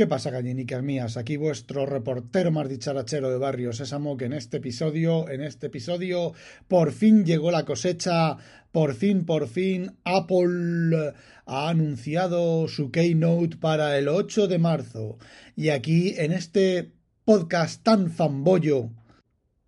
¿Qué pasa, gallinicas mías? Aquí vuestro reportero más dicharachero de Barrio Sésamo, que en este episodio, en este episodio, por fin llegó la cosecha, por fin, por fin, Apple ha anunciado su keynote para el 8 de marzo. Y aquí, en este podcast tan fambollo,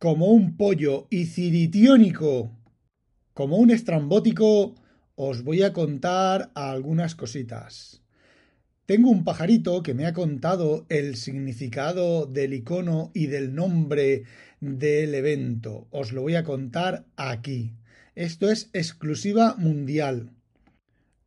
como un pollo y ciritiónico, como un estrambótico, os voy a contar algunas cositas. Tengo un pajarito que me ha contado el significado del icono y del nombre del evento. Os lo voy a contar aquí. Esto es exclusiva mundial.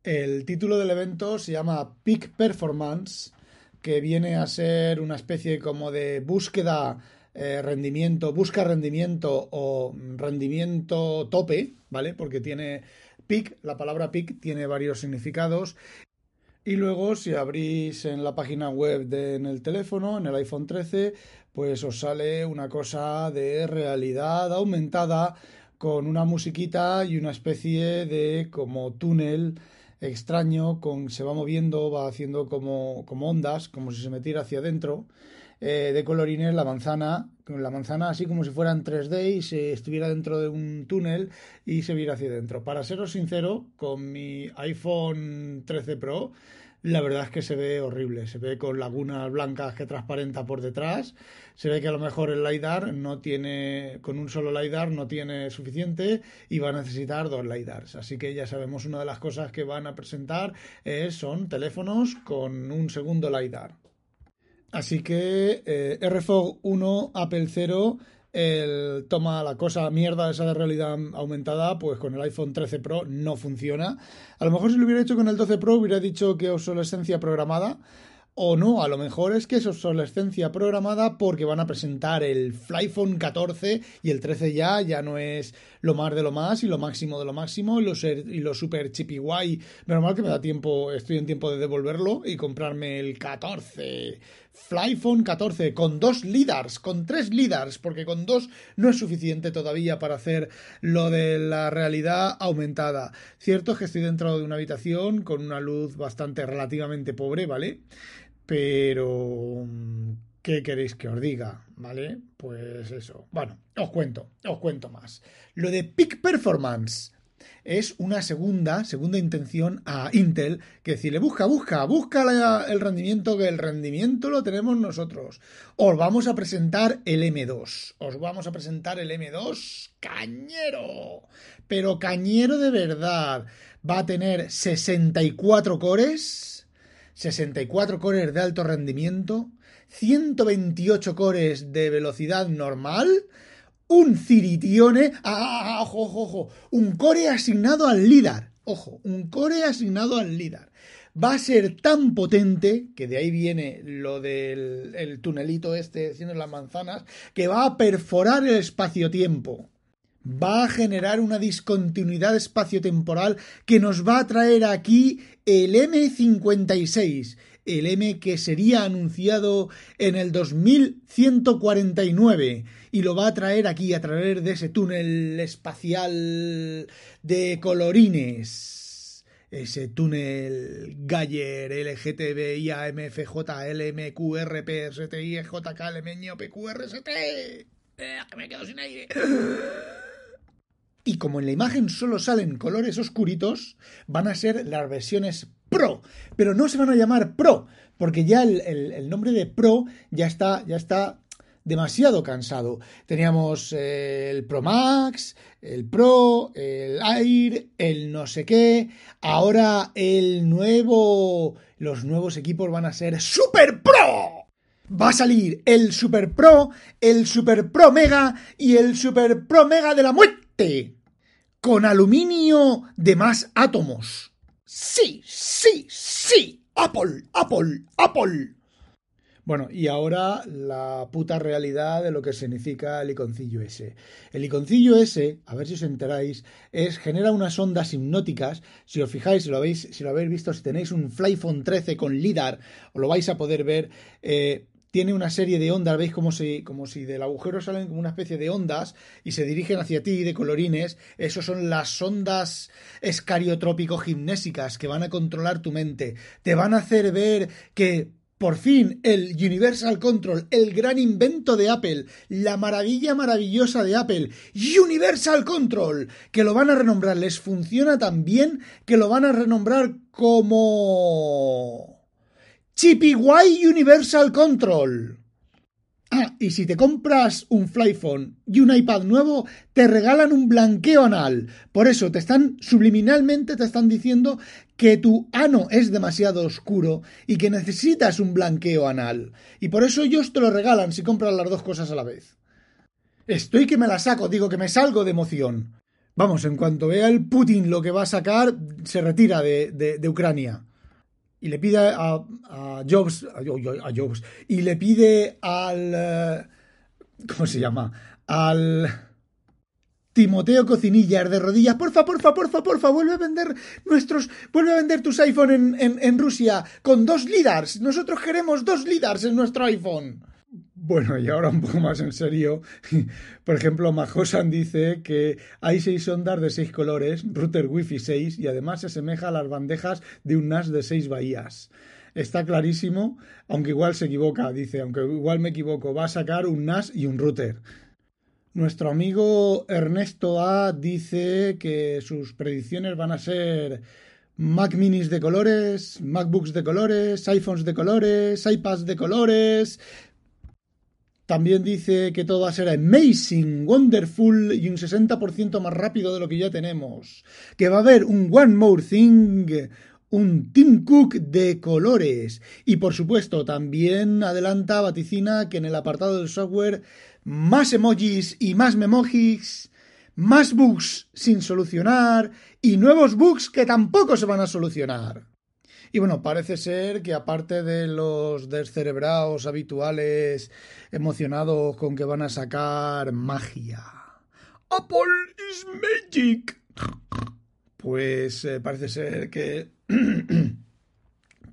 El título del evento se llama Peak Performance, que viene a ser una especie como de búsqueda eh, rendimiento, busca rendimiento o rendimiento tope, ¿vale? Porque tiene peak, la palabra peak tiene varios significados y luego, si abrís en la página web en el teléfono, en el iPhone 13, pues os sale una cosa de realidad aumentada con una musiquita y una especie de como túnel extraño, con se va moviendo, va haciendo como, como ondas, como si se metiera hacia adentro. Eh, de colorines la manzana, con la manzana así como si fuera en 3D y se estuviera dentro de un túnel y se viera hacia adentro. Para seros sincero, con mi iPhone 13 Pro, la verdad es que se ve horrible. Se ve con lagunas blancas que transparenta por detrás. Se ve que a lo mejor el LiDAR no tiene, con un solo LiDAR no tiene suficiente y va a necesitar dos LiDARs. Así que ya sabemos, una de las cosas que van a presentar es, son teléfonos con un segundo LiDAR. Así que eh, RFOG 1, Apple 0, el toma la cosa mierda esa de realidad aumentada, pues con el iPhone 13 Pro no funciona. A lo mejor si lo hubiera hecho con el 12 Pro hubiera dicho que obsolescencia programada. O no, a lo mejor es que es obsolescencia programada porque van a presentar el Flyphone 14 y el 13 ya, ya no es lo más de lo más y lo máximo de lo máximo y lo, y lo super chippy guay. Normal que me da tiempo, estoy en tiempo de devolverlo y comprarme el 14. Flyphone 14 con dos LIDARs, con tres LIDARs, porque con dos no es suficiente todavía para hacer lo de la realidad aumentada. Cierto es que estoy dentro de una habitación con una luz bastante relativamente pobre, ¿vale? Pero ¿Qué queréis que os diga? ¿Vale? Pues eso. Bueno, os cuento, os cuento más. Lo de Peak Performance es una segunda, segunda intención a Intel que decirle, busca, busca, busca el rendimiento, que el rendimiento lo tenemos nosotros. Os vamos a presentar el M2. Os vamos a presentar el M2 cañero. Pero cañero de verdad. Va a tener 64 cores. 64 cores de alto rendimiento 128 cores de velocidad normal, un Ciritione, ah, ah, ah, ojo, ojo, ojo, un core asignado al LIDAR, ojo, un core asignado al LIDAR. Va a ser tan potente, que de ahí viene lo del el tunelito este haciendo las manzanas, que va a perforar el espacio-tiempo va a generar una discontinuidad espaciotemporal que nos va a traer aquí el M56 el M que sería anunciado en el 2149 y lo va a traer aquí a través de ese túnel espacial de colorines. Ese túnel Galler LGTB IAMFJ LMQRP STI JK LMño PQRST. Eh, que me quedo sin aire. Y como en la imagen solo salen colores oscuritos, van a ser las versiones Pro. Pero no se van a llamar Pro, porque ya el, nombre de Pro ya está, ya está demasiado cansado. Teníamos eh, el Pro Max, el Pro, el Air, el no sé qué. Ahora el nuevo. Los nuevos equipos van a ser Super Pro. Va a salir el Super Pro, el Super Pro Mega y el Super Pro Mega de la muerte. Con aluminio de más átomos. Sí, sí, sí. Apple, Apple, Apple. Bueno, y ahora la puta realidad de lo que significa el iconcillo S. El iconcillo S, a ver si os enteráis, es genera unas ondas hipnóticas. Si os fijáis, si lo habéis, si lo habéis visto, si tenéis un Flyphone 13 con LIDAR, os lo vais a poder ver. Eh, tiene una serie de ondas, veis como si, como si del agujero salen como una especie de ondas y se dirigen hacia ti de colorines. Esos son las ondas escariotrópico-gimnésicas que van a controlar tu mente. Te van a hacer ver que por fin, el Universal Control, el gran invento de Apple, la maravilla maravillosa de Apple, Universal Control, que lo van a renombrar, les funciona tan bien que lo van a renombrar como... Chippy Universal Control. Ah, y si te compras un Flyphone y un iPad nuevo, te regalan un blanqueo anal. Por eso te están subliminalmente te están diciendo que tu ano es demasiado oscuro y que necesitas un blanqueo anal. Y por eso ellos te lo regalan si compras las dos cosas a la vez. Estoy que me la saco, digo que me salgo de emoción. Vamos, en cuanto vea el Putin lo que va a sacar, se retira de, de Ucrania y le pide a, Jobs, a, Jobs, y le pide al, eh, ¿cómo se llama? Al Timoteo Cocinillas de rodillas, porfa, porfa, porfa, porfa, vuelve a vender nuestros, vuelve a vender tus iPhone en, en, en Rusia con dos LIDARs. Nosotros queremos dos LIDARs en nuestro iPhone. Bueno, y ahora un poco más en serio. Por ejemplo, Majosan dice que hay seis ondas de seis colores, router Wi-Fi 6, y además se asemeja a las bandejas de un NAS de seis bahías. Está clarísimo, aunque igual se equivoca, dice, aunque igual me equivoco, va a sacar un NAS y un router. Nuestro amigo Ernesto A dice que sus predicciones van a ser Mac minis de colores, MacBooks de colores, iPhones de colores, iPads de colores, también dice que todo va a ser amazing, wonderful y un 60% más rápido de lo que ya tenemos. Que va a haber un One More Thing, un Tim Cook de colores. Y por supuesto, también adelanta, vaticina que en el apartado del software más emojis y más memojis, más bugs sin solucionar y nuevos bugs que tampoco se van a solucionar. Y bueno, parece ser que aparte de los descerebrados habituales emocionados con que van a sacar magia. Apple is magic. Pues eh, parece ser que...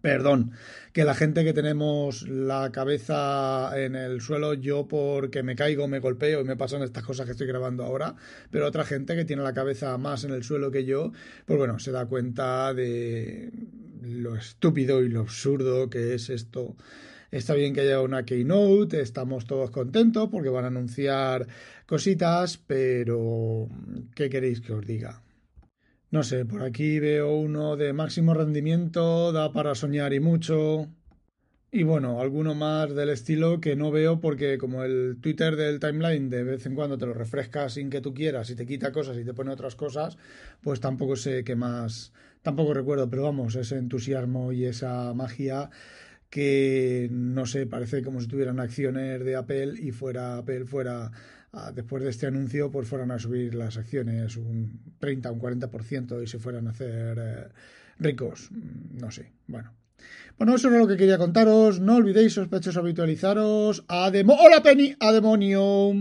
Perdón, que la gente que tenemos la cabeza en el suelo, yo porque me caigo, me golpeo y me pasan estas cosas que estoy grabando ahora, pero otra gente que tiene la cabeza más en el suelo que yo, pues bueno, se da cuenta de, lo estúpido y lo absurdo que es esto. Está bien que haya una keynote, estamos todos contentos porque van a anunciar cositas, pero ¿qué queréis que os diga? No sé, por aquí veo uno de máximo rendimiento, da para soñar y mucho. Y bueno, alguno más del estilo que no veo porque como el Twitter del timeline de vez en cuando te lo refresca sin que tú quieras y te quita cosas y te pone otras cosas, pues tampoco sé qué más, tampoco recuerdo, pero vamos, ese entusiasmo y esa magia que no sé, parece como si tuvieran acciones de Apple y fuera Apple fuera después de este anuncio pues fueran a subir las acciones un 30 un 40% y se fueran a hacer eh, ricos, no sé, bueno. Bueno, eso era lo que quería contaros. No olvidéis, sospechosos, habitualizaros. ¡A ¡Hola, Penny! ¡A demonio!